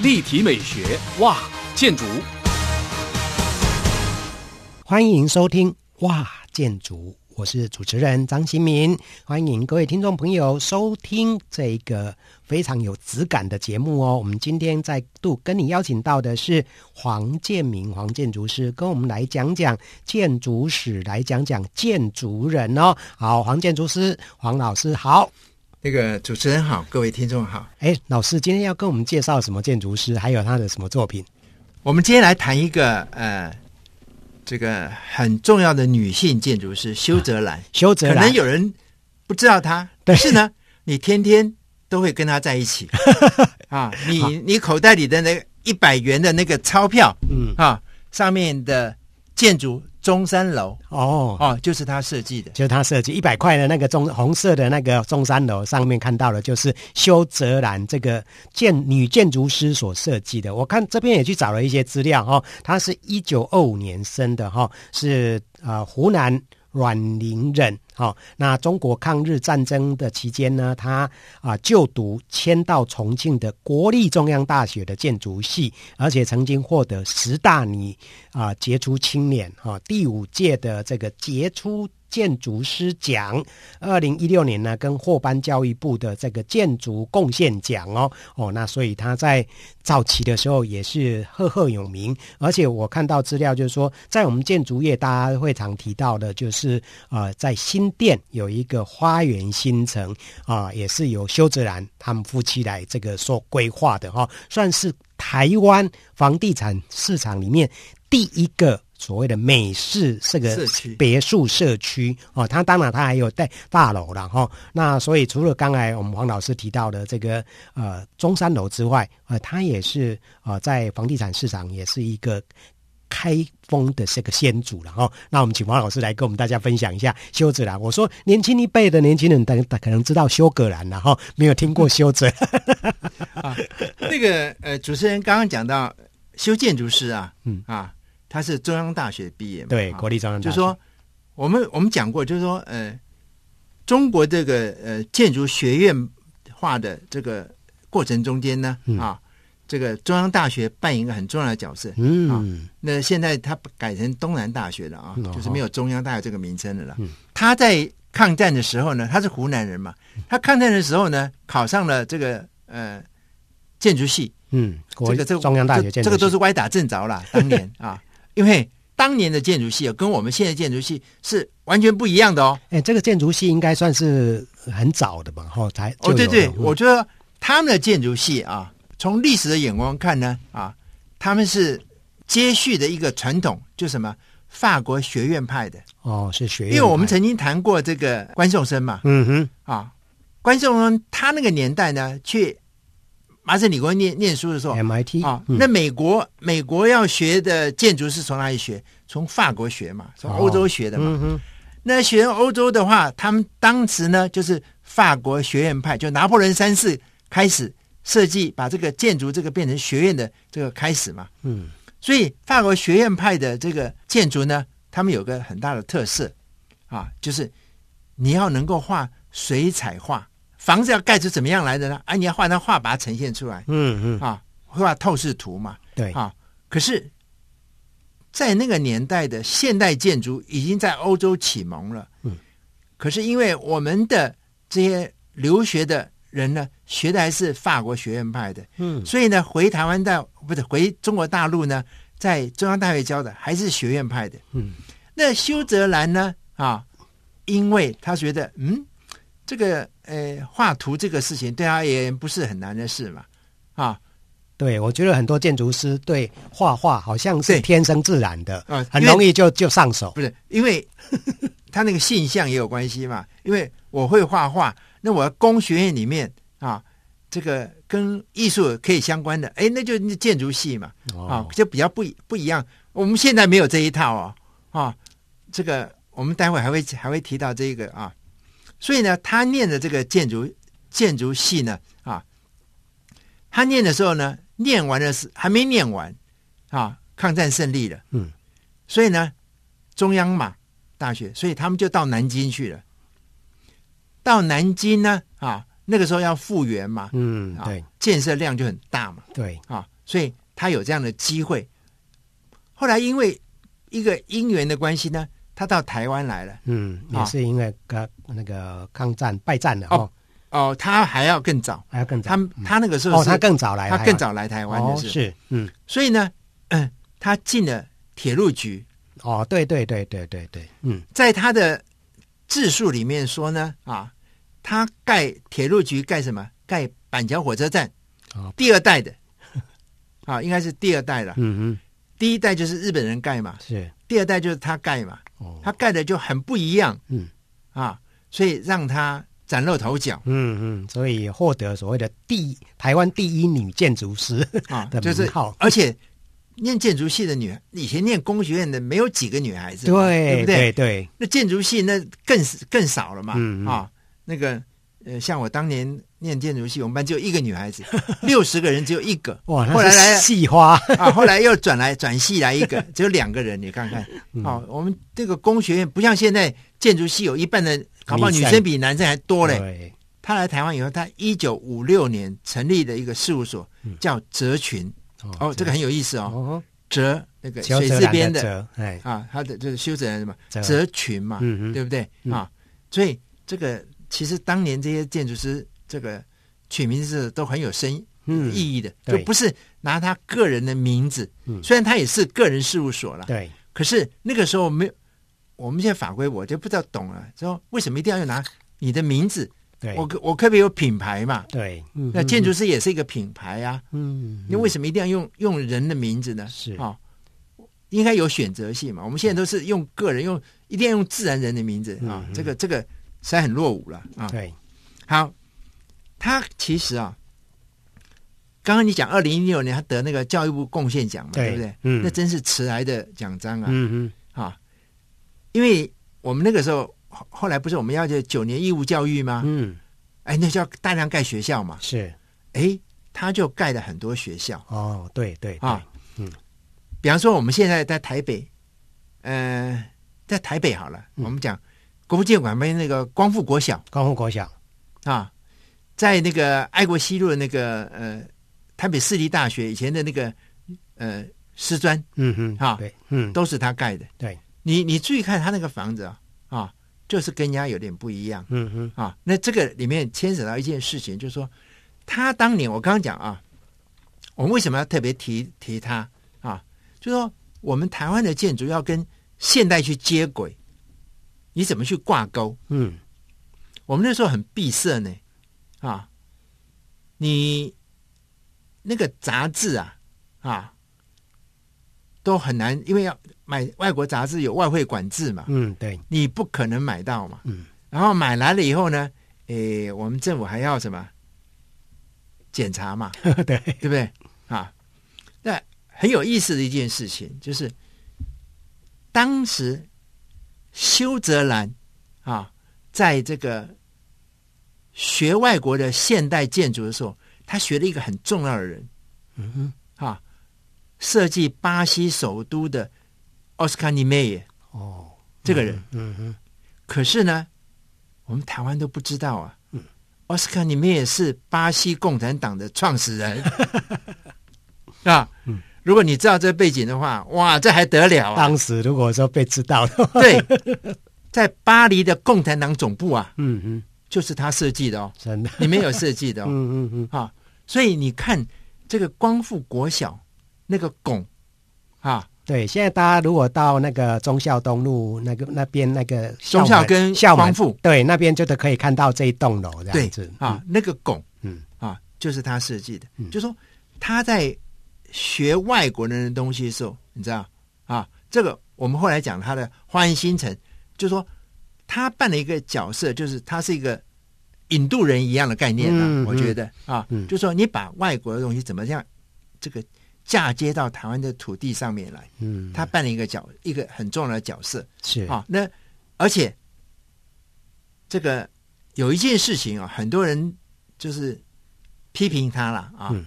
立体美学哇，建筑。欢迎收听哇，建筑。我是主持人张新民，欢迎各位听众朋友收听这一个非常有质感的节目哦。我们今天再度跟你邀请到的是黄建明黄建筑师，跟我们来讲讲建筑史，来讲讲建筑人哦。好，黄建筑师黄老师好，那个主持人好，各位听众好。哎，老师今天要跟我们介绍什么建筑师，还有他的什么作品？我们今天来谈一个呃。这个很重要的女性建筑师修泽兰，修泽兰，可能有人不知道她，但是呢，你天天都会跟她在一起 啊。你你口袋里的那一百元的那个钞票，嗯啊，上面的建筑。中山楼哦哦，就是他设计的，就是他设计一百块的那个中红色的那个中山楼上面看到的，就是修泽兰这个建女建筑师所设计的。我看这边也去找了一些资料哈，她是一九二五年生的哈，是呃湖南阮陵人。好，那中国抗日战争的期间呢，他啊就读迁到重庆的国立中央大学的建筑系，而且曾经获得十大女啊杰出青年啊第五届的这个杰出。建筑师奖，二零一六年呢，跟霍班教育部的这个建筑贡献奖哦哦，那所以他在早期的时候也是赫赫有名，而且我看到资料就是说，在我们建筑业大家会常提到的，就是呃，在新店有一个花园新城啊、也是由修泽兰他们夫妻来这个所规划的哈、哦，算是台湾房地产市场里面第一个。所谓的美式这个别墅社区哦，它当然它还有带大楼了哈。那所以除了刚才我们黄老师提到的这个呃中山楼之外，呃，它也是呃在房地产市场也是一个开封的这个先祖了哈。那我们请黄老师来跟我们大家分享一下修泽兰。我说年轻一辈的年轻人大家可能知道修格兰了哈，没有听过修泽。啊，那个呃主持人刚刚讲到修建筑师啊，嗯啊。他是中央大学毕业嘛？对，国立中央大学。就是说，我们我们讲过，就是说，呃，中国这个呃建筑学院化的这个过程中间呢，嗯、啊，这个中央大学扮演一个很重要的角色。嗯，啊、那现在他改成东南大学了啊，嗯、就是没有中央大学这个名称的了。嗯，他在抗战的时候呢，他是湖南人嘛，他抗战的时候呢，考上了这个呃建筑系。嗯，这个这个中央大学建筑系，这个都是歪打正着了，当年啊。因为当年的建筑系跟我们现在建筑系是完全不一样的哦。哎，这个建筑系应该算是很早的吧？哈，才哦，对对，我觉得他们的建筑系啊，从历史的眼光看呢，啊，他们是接续的一个传统，就什么法国学院派的哦，是学院。因为我们曾经谈过这个关颂生嘛，嗯哼，啊，关颂生他那个年代呢，去。麻省理工念念书的时候，MIT 啊，那美国美国要学的建筑是从哪里学？从法国学嘛，从欧洲学的嘛。哦嗯、那学欧洲的话，他们当时呢就是法国学院派，就拿破仑三世开始设计，把这个建筑这个变成学院的这个开始嘛。嗯，所以法国学院派的这个建筑呢，他们有个很大的特色啊，就是你要能够画水彩画。房子要盖出怎么样来的呢？啊，你要画张画把它呈现出来，嗯嗯，啊，画透视图嘛，对，啊，可是，在那个年代的现代建筑已经在欧洲启蒙了，嗯，可是因为我们的这些留学的人呢，学的还是法国学院派的，嗯，所以呢，回台湾的不是回中国大陆呢，在中央大学教的还是学院派的，嗯，那修泽兰呢，啊，因为他觉得，嗯。这个呃，画图这个事情对他也不是很难的事嘛，啊，对，我觉得很多建筑师对画画好像是天生自然的，啊，很容易就就上手。不是，因为 他那个性向也有关系嘛。因为我会画画，那我工学院里面啊，这个跟艺术可以相关的，哎，那就建筑系嘛，啊，就比较不不一样。我们现在没有这一套哦，啊，这个我们待会还会还会提到这个啊。所以呢，他念的这个建筑建筑系呢，啊，他念的时候呢，念完的是还没念完，啊，抗战胜利了，嗯，所以呢，中央嘛大学，所以他们就到南京去了。到南京呢，啊，那个时候要复原嘛，嗯，啊对，建设量就很大嘛，对，啊，所以他有这样的机会。后来因为一个因缘的关系呢，他到台湾来了。嗯，啊也是因为个那个抗战败战了哦哦，哦，他还要更早，还要更早，他嗯。他那个时候哦，是他更早来，他更早来台湾哦，的是，是，嗯，所以呢，嗯，他进了铁路局，哦，对对对对对对，嗯，在他的自述里面说呢，啊，他盖铁路局盖什么？盖板桥火车站，哦。第二代的，啊，应该是第二代了。嗯嗯，第一代就是日本人盖嘛，是，第二代就是他盖嘛，哦，他盖的就很不一样，嗯。啊，所以让她崭露头角。嗯嗯，所以获得所谓的第台湾第一女建筑师啊，的就是名号，而且念建筑系的女，以前念工学院的没有几个女孩子对，对不对？对对，那建筑系那更更少了嘛，嗯嗯。啊，那个呃，像我当年念建筑系，我们班只有一个女孩子，六十个人只有一个，哇，后来来系花，啊，后来又转来转系来一个，只有两个人，你看看，好哦，我们这个工学院不像现在建筑系有一半的，搞不好女女生生比男生还多嘞。他来台湾以后，他一九五六年成立的一个事务所叫泽群，哦，这个很有意思哦，哦，泽那个水字边的。啊，他的这个修泽人什么泽泽群嘛，对不对？嗯。啊？所以这个其实当年这些建筑师这个取名字都很有深嗯。意义的，就不是拿他个人的名字，嗯。虽然他也是个人事务所了，对，可是那个时候没有，我们现在法规我就不知道懂了，说为什么一定要用拿你的名字？对，我我可不可以有品牌嘛？对，嗯那建筑师也是一个品牌啊，嗯，你为什么一定要用用人的名字呢？是啊、应该有选择性嘛。我们现在都是用个人，用一定要用自然人的名字啊，嗯这个这个实在很落伍了啊。对，好，他其实啊，刚刚你讲二零一六年他得那个教育部贡献奖嘛，对对不对？嗯那真是迟来的奖章啊、嗯啊！因为我们那个时候后后来不是我们要求九年义务教育吗？嗯。嗯，哎，那叫大量盖学校嘛。是，哎，他就盖了很多学校。哦，对对啊。嗯，。比方说，我们现在在台北，呃，在台北好了，嗯。我们讲国父纪念馆旁边那个光复国小。光复国小，啊，在那个爱国西路的那个呃台北市立大学以前的那个呃师专，嗯哼，啊对，嗯，都是他盖的。对，你你注意看他那个房子啊，啊，就是跟人家有点不一样嗯哼，啊。那这个里面牵扯到一件事情，就是说他当年我刚刚讲啊，我们为什么要特别提提他啊？就是说我们台湾的建筑要跟现代去接轨，你怎么去挂钩？嗯，我们那时候很闭塞呢，啊，你那个杂志啊，啊，都很难，因为要买外国杂志有外汇管制嘛，嗯，对，你不可能买到嘛。嗯，然后买来了以后呢，诶，我们政府还要什么？检查嘛，对，对不对？啊，那很有意思的一件事情就是，当时修泽兰啊，在这个学外国的现代建筑的时候，他学了一个很重要的人嗯哼，啊，设计巴西首都的奥斯卡尼梅耶哦，这个人。嗯哼，可是呢，我们台湾都不知道啊。嗯奥斯卡尼梅也是巴西共产党的创始人 啊。嗯如果你知道这背景的话，哇，这还得了啊！当时如果说被知道的话，对，在巴黎的共产党总部啊，嗯哼，就是他设计的哦，真的，你没有设计的哦。嗯嗯嗯，啊，所以你看这个光复国小那个拱啊，对，现在大家如果到那个忠孝东路那个那边那个忠孝跟校门光复。对，那边就都可以看到这一栋楼这样子。啊，，那个拱嗯。啊，就是他设计的。嗯。就说他在学外国人的东西的时候，你知道啊，这个我们后来讲他的花园新城，就说他扮了一个角色，就是他是一个引渡人一样的概念啊。嗯我觉得啊，嗯。就说你把外国的东西怎么样，这个嫁接到台湾的土地上面来，嗯，他扮了一个角，一个很重要的角色。是。啊，那而且这个有一件事情啊，很多人就是批评他了啊，嗯。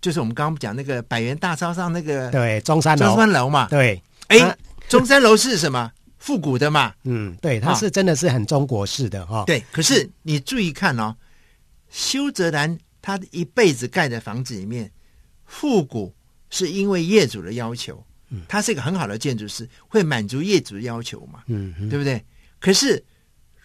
就是我们刚刚讲那个百元大钞上那个对中山楼。中，山楼嘛，对，哎它，中山楼是什么？复古的嘛，嗯，对，它啊。是真的是很中国式的哈、哦，对。可是你注意看哦，修泽兰他一辈子盖的房子里面，复古是因为业主的要求，嗯，他是一个很好的建筑师，会满足业主的要求嘛，嗯嗯，对不对？可是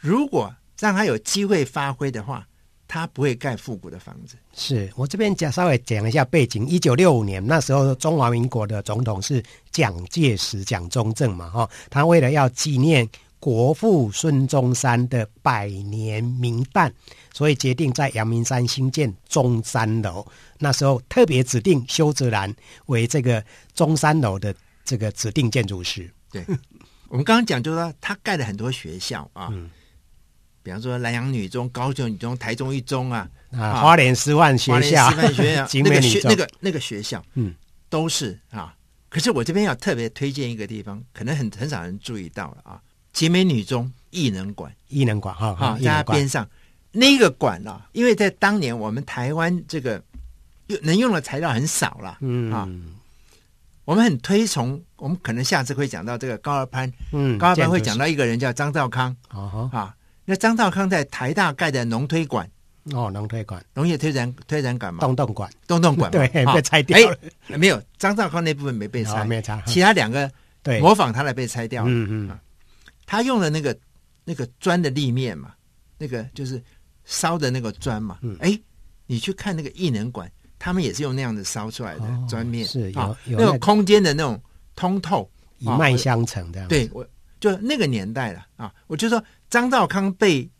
如果让他有机会发挥的话，他不会盖复古的房子。是我这边讲稍微讲一下背景。一九六五年那时候，中华民国的总统是蒋介石、蒋中正嘛，哈，他为了要纪念国父孙中山的百年名旦，所以决定在阳明山兴建中山楼。那时候特别指定修泽兰为这个中山楼的这个指定建筑师。对，我们刚刚讲就是说他盖了很多学校啊。嗯比方说，南洋女中、高雄女中、台中一中啊，啊，花莲师范学校、花莲师范学校 那个学那个那个学校，嗯，都是啊。可是我这边要特别推荐一个地方，可能很很少人注意到了啊。景美女中艺能馆，艺能馆哈哈，在它边上。那个馆啊，因为在当年我们台湾这个用能用的材料很少了，嗯。啊，我们很推崇，我们可能下次会讲到这个高二潘，嗯，高二潘会讲到一个人叫张兆康，哦啊。那张兆康在台大盖的农推馆。哦，农推馆、农业推展推展馆嘛，东洞馆、东洞馆对，被拆掉了。没有，张兆康那部分没被拆，没拆。其他两个对。模仿他的被拆掉了。嗯嗯，他用了那个那个砖的立面嘛，那个就是烧的那个砖嘛。哎，你去看那个艺能馆，他们也是用那样子烧出来的砖面，是有那种空间的那种通透，一脉相承这样。对，我就那个年代了啊，我就说。张兆康被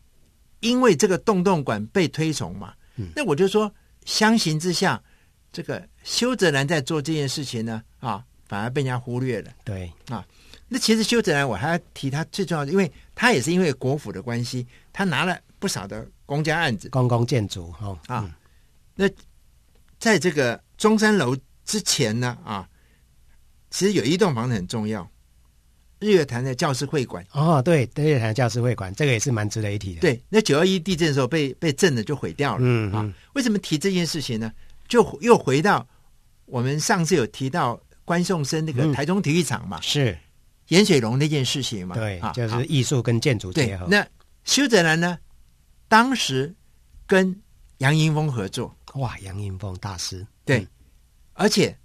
因为这个洞洞馆被推崇嘛，嗯、那我就说相形之下，这个修泽兰在做这件事情呢，啊，反而被人家忽略了。对啊，那其实修泽兰我还要提他最重要的，因为他也是因为国府的关系，他拿了不少的公家案子，公共建筑哦啊。嗯、那在这个中山楼之前呢，啊，其实有一栋房子很重要。日月潭的教师会馆哦，对，日月潭教师会馆，这个也是蛮值得一提的。对，那九二一地震的时候被被震的就毁掉了。嗯，嗯啊，为什么提这件事情呢？就又回到我们上次有提到关颂生那个台中体育场嘛，嗯、是颜水龙那件事情嘛。对，啊、就是艺术跟建筑结合。那修泽兰呢，当时跟杨英风合作，哇，杨英风大师。对，嗯、而且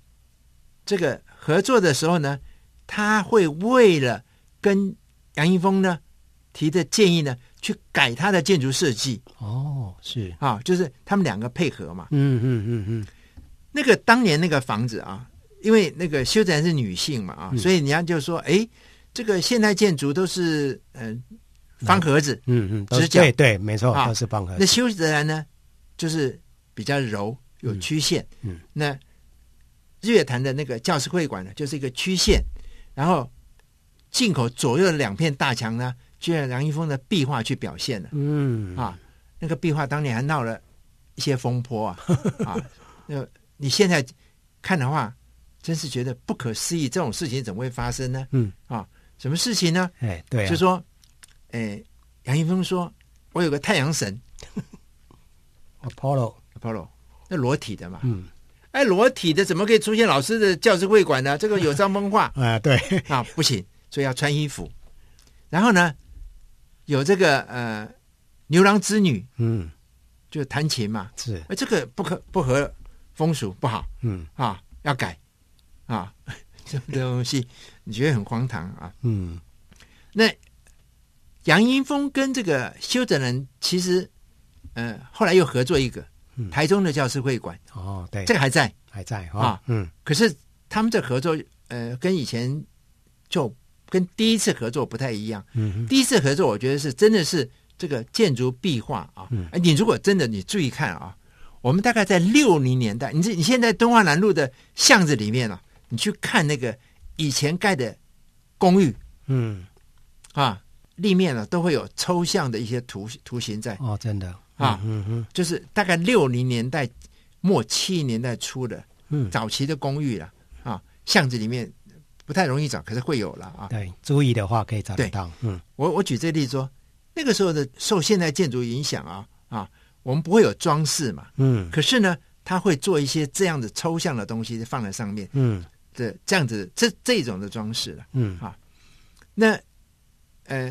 这个合作的时候呢。他会为了跟杨英风呢提的建议呢，去改他的建筑设计。哦，是啊，就是他们两个配合嘛。嗯嗯嗯嗯。那个当年那个房子啊，因为那个修泽兰是女性嘛啊，嗯、所以人家就说，哎，这个现代建筑都是嗯、呃、方盒子，嗯嗯，直角，对对，没错，啊、都是方盒子。那修泽兰呢，就是比较柔，有曲线。嗯，嗯那日月潭的那个教师会馆呢，就是一个曲线。然后进口左右的两片大墙呢，就用梁一峰的壁画去表现了。嗯啊，那个壁画当年还闹了一些风波啊啊！那你现在看的话，真是觉得不可思议，这种事情怎么会发生呢？嗯啊，什么事情呢？哎，对、啊，就说，哎，杨一峰说，我有个太阳神，Apollo，Apollo，那裸体的嘛。嗯。哎，裸体的怎么可以出现老师的教室会馆呢？这个有伤风化啊！对啊，不行，所以要穿衣服。然后呢，有这个呃牛郎织女，嗯，就弹琴嘛，是。哎，这个不可不合风俗，不好，嗯啊，要改啊，这东西你觉得很荒唐啊？嗯。那杨英峰跟这个修整人其实，呃，后来又合作一个。台中的教师会馆哦，对，这个还在，还在啊、哦，嗯。可是他们这合作，呃，跟以前就跟第一次合作不太一样。嗯哼，第一次合作，我觉得是真的是这个建筑壁画啊。嗯，哎，你如果真的你注意看啊，我们大概在六零年代，你这你现在东华南路的巷子里面啊，你去看那个以前盖的公寓，嗯，啊，立面呢、啊、都会有抽象的一些图图形在。哦，真的。啊，嗯嗯，就是大概六零年代末七零年代初的，嗯，早期的公寓了啊，巷子里面不太容易找，可是会有了啊。对，注意的话可以找得到。嗯，我我举这例子说，那个时候的受现代建筑影响啊啊，我们不会有装饰嘛，嗯，可是呢，他会做一些这样的抽象的东西放在上面，嗯，的这样子这这种的装饰了，嗯啊，那呃，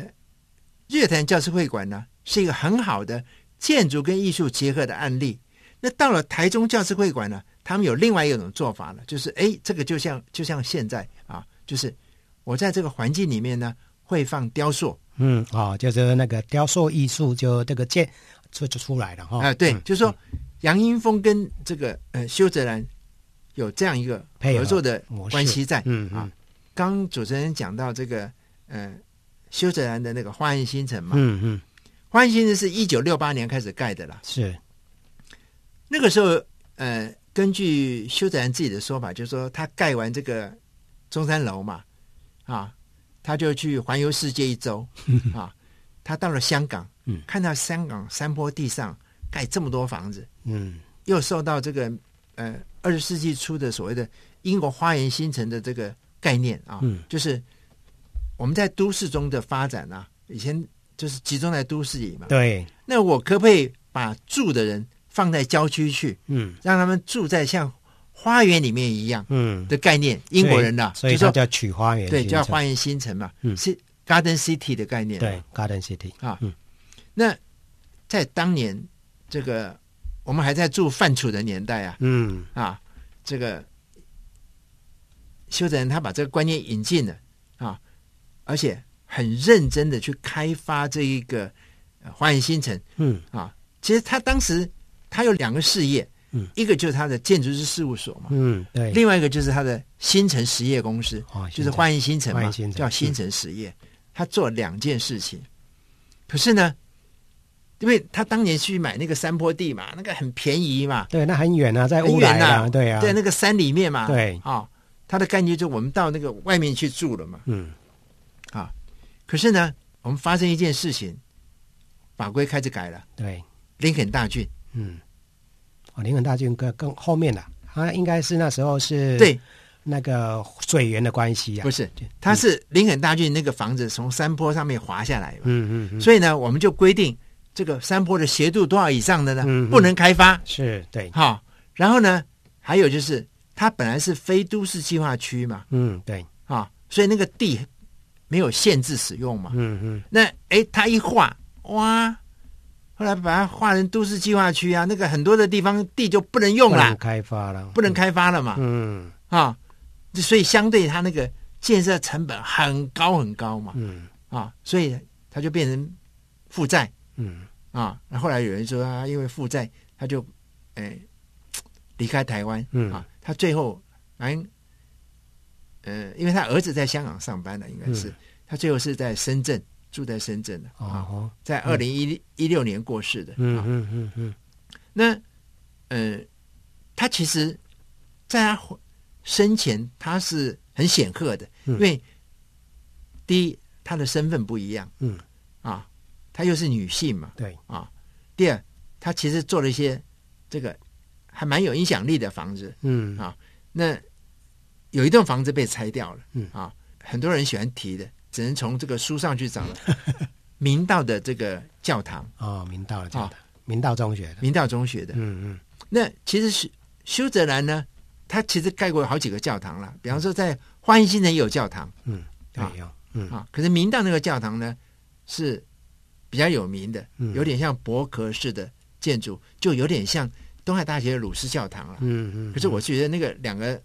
日月潭教师会馆呢是一个很好的。建筑跟艺术结合的案例。那到了台中教师会馆呢，他们有另外一种做法了，就是哎，这个就像就像现在啊，就是我在这个环境里面呢，会放雕塑，嗯，哦，就是那个雕塑艺术就这个建就就出来了哈。啊、呃，对，嗯、就是说杨英风跟这个呃修泽兰有这样一个合作的关系在，嗯啊。刚主持人讲到这个呃修泽兰的那个花园新城嘛，嗯嗯，花园新城是一九六八年开始盖的啦，是。那个时候，呃，根据修泽兰自己的说法，就是说他盖完这个中山楼嘛，啊，他就去环游世界一周，啊，他到了香港，嗯，看到香港山坡地上盖这么多房子，嗯，又受到这个呃二十世纪初的所谓的英国花园新城的这个概念啊，嗯，就是我们在都市中的发展啊，以前就是集中在都市里嘛，对，那我可不可以把住的人放在郊区去，嗯，让他们住在像花园里面一样，嗯。的概念，英国人的，所以说叫取花园，对，叫花园新城嘛，嗯，是 Garden City 的概念，对，Garden City 啊，嗯，那在当年这个我们还在住范楚的年代啊，嗯。啊，这个修泽人他把这个观念引进了啊，而且很认真的去开发这一个花园新城，嗯。啊，其实他当时。他有两个事业，嗯，一个就是他的建筑师事务所嘛，嗯，对，另外一个就是他的新城实业公司，哦、就是花园新城嘛，城。叫新城实业。嗯、他做两件事情，可是呢，因为他当年去买那个山坡地嘛，那个很便宜嘛，对，那很远啊，在乌来啊，对啊，在那个山里面嘛，对，啊、哦，他的概念就我们到那个外面去住了嘛，嗯，啊，可是呢，我们发生一件事情，法规开始改了，对，林肯大郡。嗯，哦，林肯大郡更更后面的，他应该是那时候是对。那个水源的关系啊，不是，他是林肯大郡那个房子从山坡上面滑下来，嗯嗯，所以呢，我们就规定这个山坡的斜度多少以上的呢，不能开发，是对，好，然后呢，还有就是它本来是非都市计划区嘛，嗯，对，啊，所以那个地没有限制使用嘛，嗯嗯，那哎，他一画，哇。后来把它划成都市计划区啊，那个很多的地方地就不能用了，开发了，不能开发了嘛。嗯。啊，所以相对它那个建设成本很高很高嘛。嗯。啊，所以它就变成负债。嗯啊，后来有人说他因为负债，他就哎离开台湾。嗯啊，他最后反正呃，因为他儿子在香港上班的，应该是、嗯、他最后是在深圳。住在深圳的啊，在二零一一六年过世的。嗯嗯嗯嗯。那呃，他其实在他生前他是很显赫的，因为第一他的身份不一样，嗯啊，他又是女性嘛，对啊。第二，她其实做了一些这个还蛮有影响力的房子，嗯啊。那有一栋房子被拆掉了，嗯啊，很多人喜欢提的。只能从这个书上去找了。明道的这个教堂哦，明道的教堂，哦、明道中学的，明道中学的。嗯嗯。那其实是修泽兰呢，他其实盖过好几个教堂了。比方说，在花园新城也有教堂。嗯，对，有。嗯啊，可是明道那个教堂呢，是比较有名的，有点像博壳式的建筑，就有点像东海大学的鲁斯教堂了。嗯嗯。可是我觉得那个两个。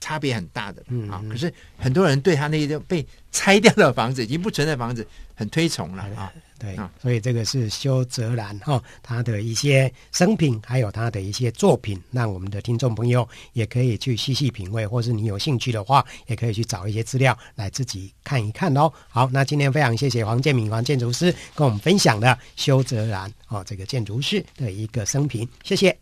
差别很大的，嗯啊，可是很多人对他那些被拆掉的房子，已经不存在房子，很推崇了啊。对啊，所以这个是修泽兰哈，他的一些生平，还有他的一些作品，让我们的听众朋友也可以去细细品味，或是你有兴趣的话，也可以去找一些资料来自己看一看哦。好，那今天非常谢谢黄建敏黄建筑师跟我们分享的修泽兰哦，这个建筑师的一个生平，谢谢。